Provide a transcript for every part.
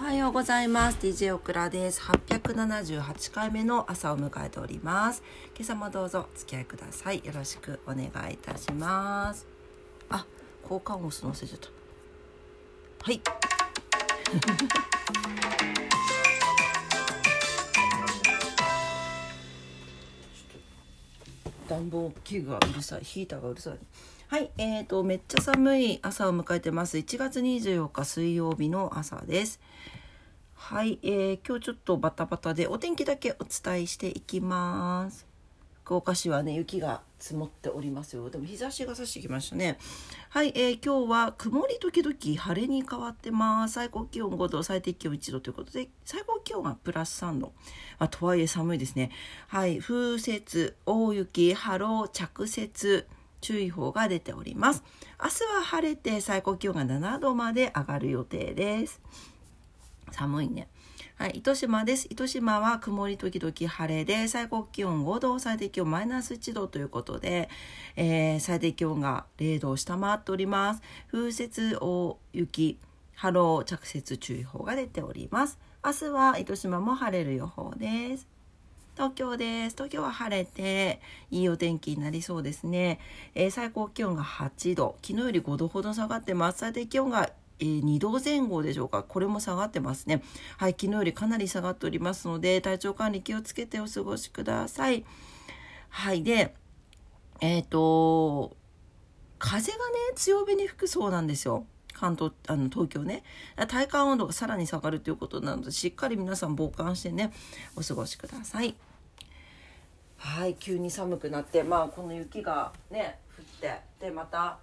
おはようございます。DJ オクラです。878回目の朝を迎えております。今朝もどうぞお付き合いください。よろしくお願いいたします。あ交換音すの忘れちゃった。はい。暖房器具がうるさいヒーターがうるさい。はいえーとめっちゃ寒い朝を迎えてます。1月24日水曜日の朝です。はいえー、今日ちょっとバタバタでお天気だけお伝えしていきます。福岡市はね雪が積もっておりますよ。でも日差しが差してきましたね。はい、えー、今日は曇り時々晴れに変わってます。最高気温5度最低気温1度ということで最高気温がプラス3度、まあ、とはいえ寒いですね。はい風雪大雪波浪着雪注意報が出ております。明日は晴れて最高気温が7度まで上がる予定です。寒いね。はい、糸島です。糸島は曇り時々晴れで、最高気温5度、最低気温マイナス1度ということで、えー、最低気温が0度を下回っております。風雪、大雪、波浪、着雪注意報が出ております。明日は糸島も晴れる予報です。東京です。東京は晴れていいお天気になりそうですね。えー、最高気温が8度、昨日より5度ほど下がってます。最低気温がえー、2度前後でしょうか？これも下がってますね。はい昨日よりかなり下がっておりますので体調管理気をつけてお過ごしください。はいでえっ、ー、と風がね強めに吹くそうなんですよ。関東あの東京ね。体感温度がさらに下がるということなのでしっかり皆さん防寒してねお過ごしください。はい急に寒くなってまあこの雪がね降ってでまた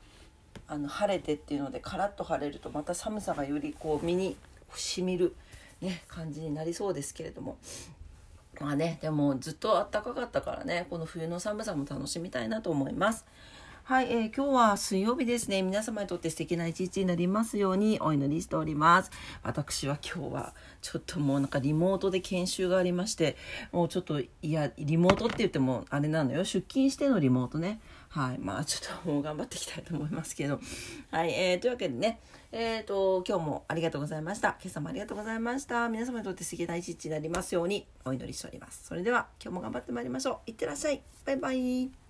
あの晴れてっていうのでカラッと晴れるとまた寒さがよりこう身にしみる、ね、感じになりそうですけれどもまあねでもずっと暖かかったからねこの冬の寒さも楽しみたいなと思います。はい、えー、今日は水曜日ですね。皆様にとって素敵な一日になりますようにお祈りしております。私は今日はちょっともうなんかリモートで研修がありまして、もうちょっといや、リモートって言ってもあれなのよ。出勤してのリモートね。はい、まあちょっともう頑張っていきたいと思いますけど。はい、えー、というわけでね、えっ、ー、と、今日もありがとうございました。今朝もありがとうございました。皆様にとって素敵な一日になりますようにお祈りしております。それでは今日も頑張ってまいりましょう。いってらっしゃい。バイバイ。